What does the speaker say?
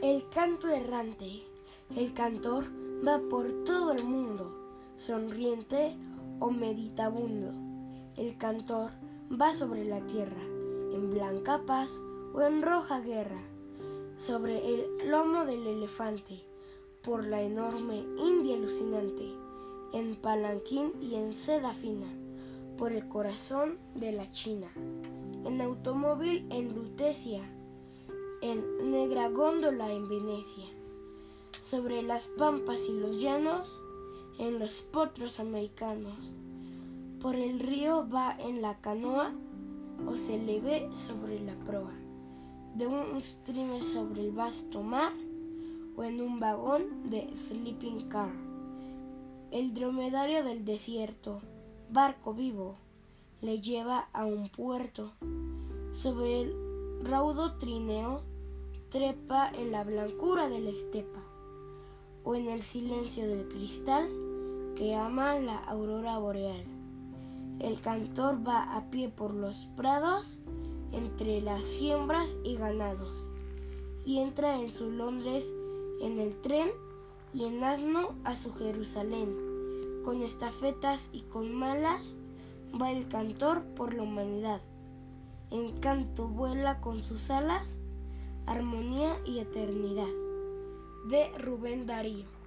El canto errante. El cantor va por todo el mundo, sonriente o meditabundo. El cantor va sobre la tierra, en blanca paz o en roja guerra, sobre el lomo del elefante, por la enorme India alucinante, en palanquín y en seda fina, por el corazón de la China, en automóvil en Lutecia, en negra góndola en Venecia, sobre las pampas y los llanos, en los potros americanos. Por el río va en la canoa o se le ve sobre la proa de un streamer sobre el vasto mar o en un vagón de sleeping car. El dromedario del desierto, barco vivo, le lleva a un puerto. Sobre el raudo trineo trepa en la blancura de la estepa o en el silencio del cristal que ama la aurora boreal. El cantor va a pie por los prados entre las siembras y ganados y entra en su Londres en el tren y en asno a su Jerusalén. Con estafetas y con malas va el cantor por la humanidad. En canto vuela con sus alas, armonía y eternidad. De Rubén Darío.